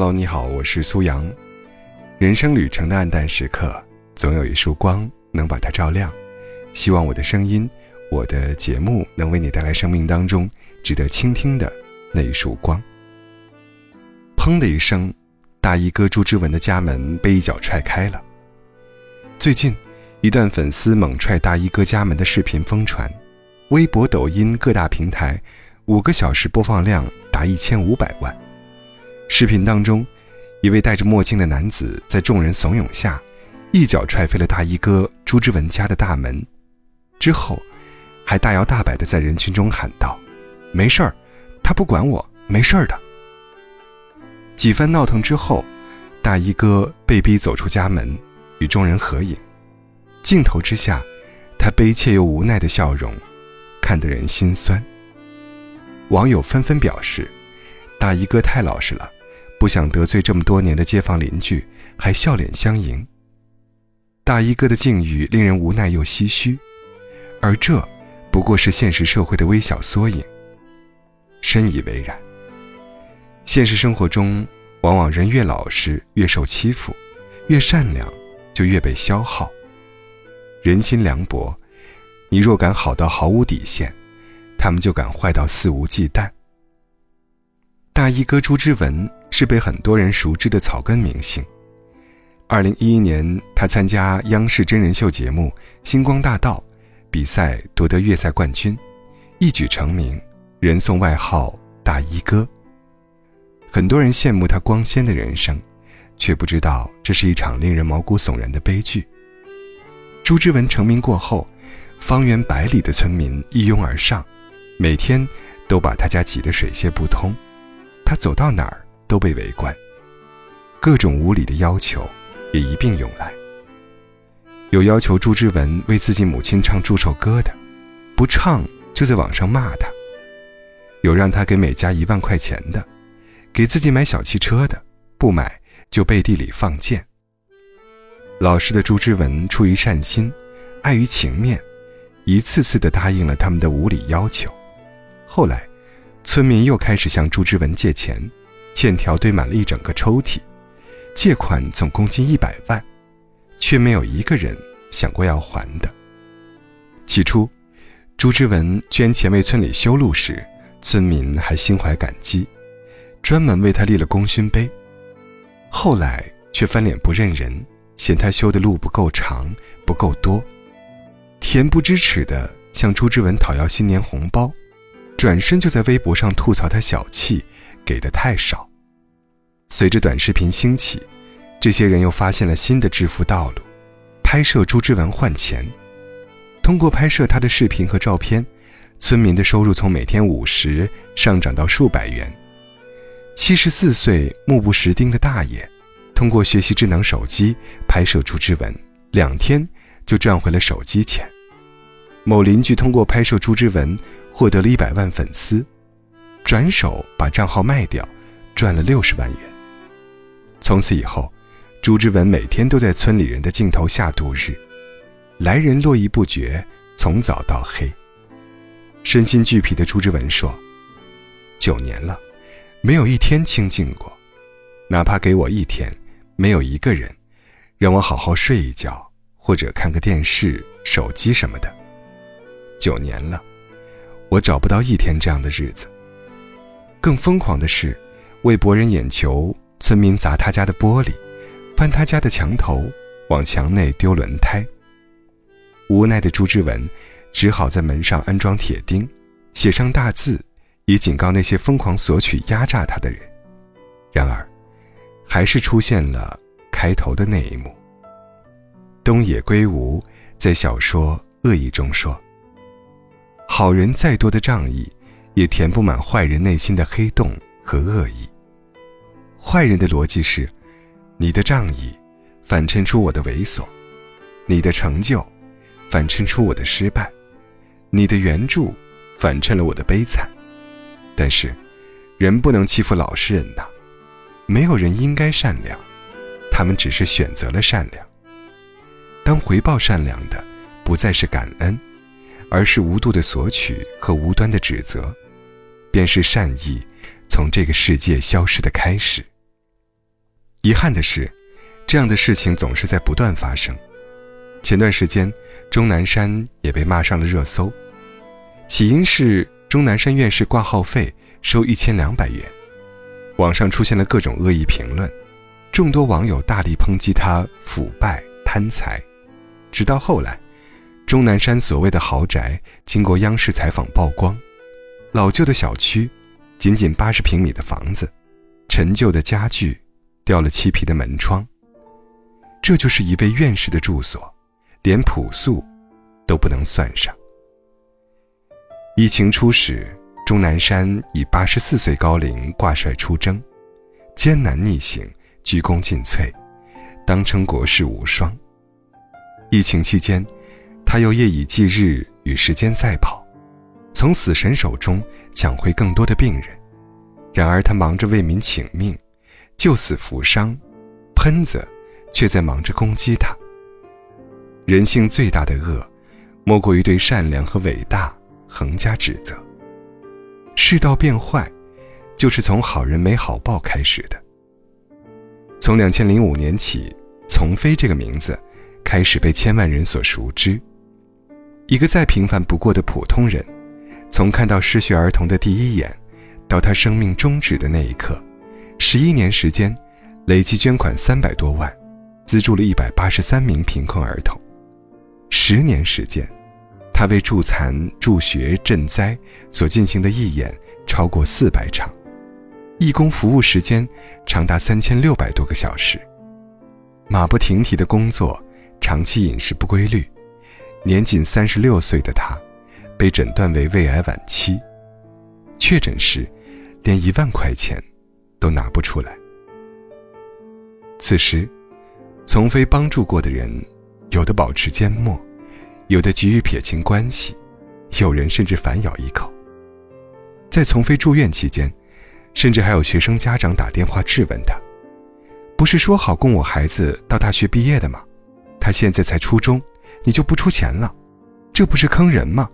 Hello，你好，我是苏阳。人生旅程的暗淡时刻，总有一束光能把它照亮。希望我的声音，我的节目能为你带来生命当中值得倾听的那一束光。砰的一声，大衣哥朱之文的家门被一脚踹开了。最近，一段粉丝猛踹大衣哥家门的视频疯传，微博、抖音各大平台，五个小时播放量达一千五百万。视频当中，一位戴着墨镜的男子在众人怂恿下，一脚踹飞了大衣哥朱之文家的大门，之后，还大摇大摆地在人群中喊道：“没事儿，他不管我，没事儿的。”几番闹腾之后，大衣哥被逼走出家门，与众人合影。镜头之下，他悲切又无奈的笑容，看得人心酸。网友纷纷表示：“大衣哥太老实了。”不想得罪这么多年的街坊邻居，还笑脸相迎。大衣哥的境遇令人无奈又唏嘘，而这不过是现实社会的微小缩影。深以为然。现实生活中，往往人越老实越受欺负，越善良就越被消耗。人心凉薄，你若敢好到毫无底线，他们就敢坏到肆无忌惮。大衣哥朱之文。是被很多人熟知的草根明星。二零一一年，他参加央视真人秀节目《星光大道》，比赛夺得月赛冠军，一举成名，人送外号“大衣哥”。很多人羡慕他光鲜的人生，却不知道这是一场令人毛骨悚然的悲剧。朱之文成名过后，方圆百里的村民一拥而上，每天都把他家挤得水泄不通，他走到哪儿。都被围观，各种无理的要求也一并涌来。有要求朱之文为自己母亲唱祝寿歌的，不唱就在网上骂他；有让他给每家一万块钱的，给自己买小汽车的，不买就背地里放箭。老实的朱之文出于善心，碍于情面，一次次的答应了他们的无理要求。后来，村民又开始向朱之文借钱。欠条堆满了一整个抽屉，借款总共近一百万，却没有一个人想过要还的。起初，朱之文捐钱为村里修路时，村民还心怀感激，专门为他立了功勋碑。后来却翻脸不认人，嫌他修的路不够长、不够多，恬不知耻地向朱之文讨要新年红包，转身就在微博上吐槽他小气，给的太少。随着短视频兴起，这些人又发现了新的致富道路：拍摄朱之文换钱。通过拍摄他的视频和照片，村民的收入从每天五十上涨到数百元。七十四岁目不识丁的大爷，通过学习智能手机拍摄朱之文，两天就赚回了手机钱。某邻居通过拍摄朱之文，获得了一百万粉丝，转手把账号卖掉，赚了六十万元。从此以后，朱之文每天都在村里人的镜头下度日，来人络绎不绝，从早到黑。身心俱疲的朱之文说：“九年了，没有一天清静过，哪怕给我一天，没有一个人让我好好睡一觉，或者看个电视、手机什么的。九年了，我找不到一天这样的日子。更疯狂的是，为博人眼球。”村民砸他家的玻璃，翻他家的墙头，往墙内丢轮胎。无奈的朱之文只好在门上安装铁钉，写上大字，以警告那些疯狂索取、压榨他的人。然而，还是出现了开头的那一幕。东野圭吾在小说《恶意》中说：“好人再多的仗义，也填不满坏人内心的黑洞和恶意。”坏人的逻辑是：你的仗义反衬出我的猥琐，你的成就反衬出我的失败，你的援助反衬了我的悲惨。但是，人不能欺负老实人呐！没有人应该善良，他们只是选择了善良。当回报善良的不再是感恩，而是无度的索取和无端的指责，便是善意从这个世界消失的开始。遗憾的是，这样的事情总是在不断发生。前段时间，钟南山也被骂上了热搜，起因是钟南山院士挂号费收一千两百元，网上出现了各种恶意评论，众多网友大力抨击他腐败贪财。直到后来，钟南山所谓的豪宅经过央视采访曝光，老旧的小区，仅仅八十平米的房子，陈旧的家具，掉了漆皮的门窗。这就是一位院士的住所。连朴素都不能算上。疫情初始，钟南山以八十四岁高龄挂帅出征，艰难逆行，鞠躬尽瘁，当称国士无双。疫情期间，他又夜以继日与时间赛跑，从死神手中抢回更多的病人。然而，他忙着为民请命，救死扶伤，喷子却在忙着攻击他。人性最大的恶，莫过于对善良和伟大横加指责。世道变坏，就是从好人没好报开始的。从两千零五年起，丛飞这个名字开始被千万人所熟知。一个再平凡不过的普通人，从看到失学儿童的第一眼，到他生命终止的那一刻，十一年时间，累计捐款三百多万，资助了一百八十三名贫困儿童。十年时间，他为助残、助学、赈灾所进行的义演超过四百场，义工服务时间长达三千六百多个小时，马不停蹄的工作，长期饮食不规律，年仅三十六岁的他，被诊断为胃癌晚期，确诊时，连一万块钱都拿不出来。此时，从非帮助过的人。有的保持缄默，有的急于撇清关系，有人甚至反咬一口。在从飞住院期间，甚至还有学生家长打电话质问他：“不是说好供我孩子到大学毕业的吗？他现在才初中，你就不出钱了，这不是坑人吗？”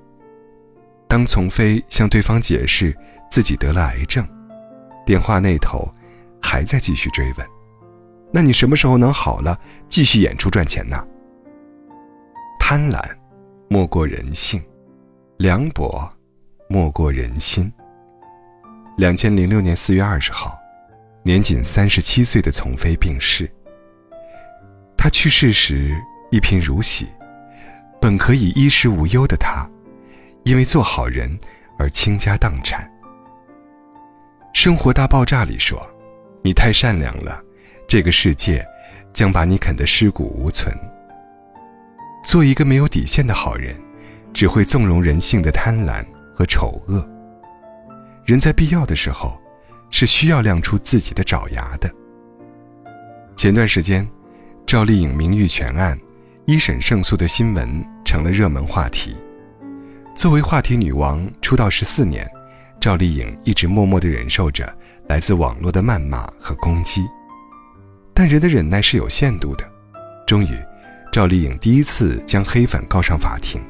当从飞向对方解释自己得了癌症，电话那头还在继续追问：“那你什么时候能好了，继续演出赚钱呢？”贪婪，莫过人性；凉薄，莫过人心。两千零六年四月二十号，年仅三十七岁的丛飞病逝。他去世时一贫如洗，本可以衣食无忧的他，因为做好人而倾家荡产。《生活大爆炸》里说：“你太善良了，这个世界将把你啃得尸骨无存。”做一个没有底线的好人，只会纵容人性的贪婪和丑恶。人在必要的时候，是需要亮出自己的爪牙的。前段时间，赵丽颖名誉权案一审胜诉的新闻成了热门话题。作为话题女王，出道十四年，赵丽颖一直默默地忍受着来自网络的谩骂和攻击。但人的忍耐是有限度的，终于。赵丽颖第一次将黑粉告上法庭，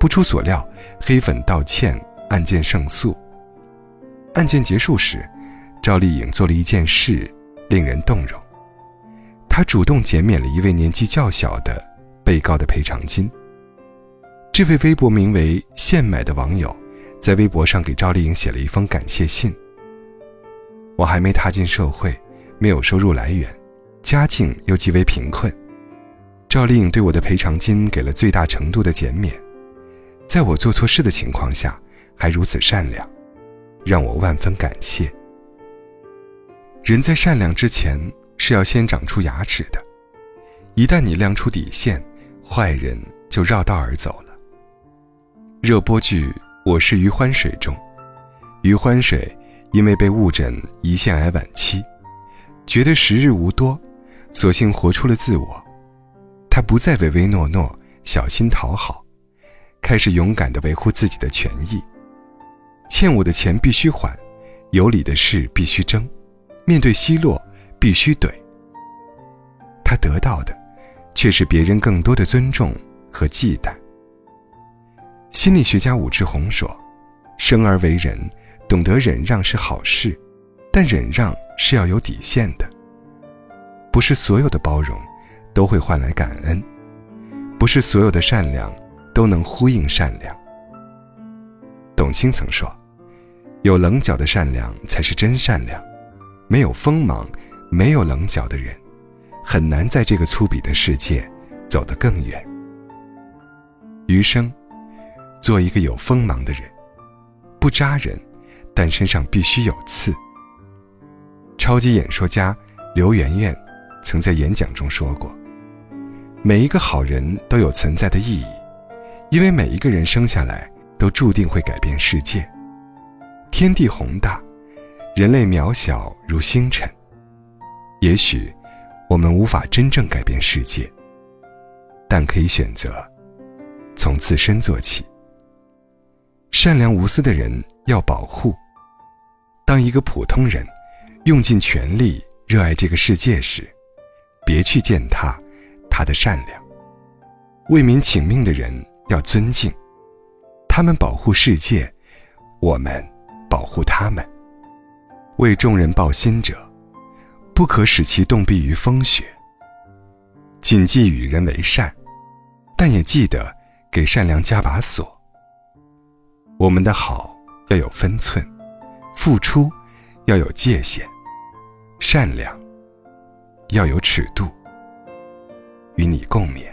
不出所料，黑粉道歉，案件胜诉。案件结束时，赵丽颖做了一件事，令人动容。她主动减免了一位年纪较小的被告的赔偿金。这位微博名为“现买”的网友，在微博上给赵丽颖写了一封感谢信。我还没踏进社会，没有收入来源，家境又极为贫困。赵丽颖对我的赔偿金给了最大程度的减免，在我做错事的情况下还如此善良，让我万分感谢。人在善良之前是要先长出牙齿的，一旦你亮出底线，坏人就绕道而走了。热播剧《我是余欢水》中，余欢水因为被误诊胰腺癌晚期，觉得时日无多，索性活出了自我。他不再唯唯诺诺、小心讨好，开始勇敢地维护自己的权益。欠我的钱必须还，有理的事必须争，面对奚落必须怼。他得到的，却是别人更多的尊重和忌惮。心理学家武志红说：“生而为人，懂得忍让是好事，但忍让是要有底线的。不是所有的包容都会换来感恩，不是所有的善良都能呼应善良。董卿曾说：“有棱角的善良才是真善良，没有锋芒、没有棱角的人，很难在这个粗鄙的世界走得更远。”余生，做一个有锋芒的人，不扎人，但身上必须有刺。超级演说家刘媛媛。曾在演讲中说过：“每一个好人都有存在的意义，因为每一个人生下来都注定会改变世界。天地宏大，人类渺小如星辰。也许我们无法真正改变世界，但可以选择从自身做起。善良无私的人要保护。当一个普通人用尽全力热爱这个世界时，”别去践踏他的善良。为民请命的人要尊敬，他们保护世界，我们保护他们。为众人抱心者，不可使其冻毙于风雪。谨记与人为善，但也记得给善良加把锁。我们的好要有分寸，付出要有界限，善良。要有尺度，与你共勉。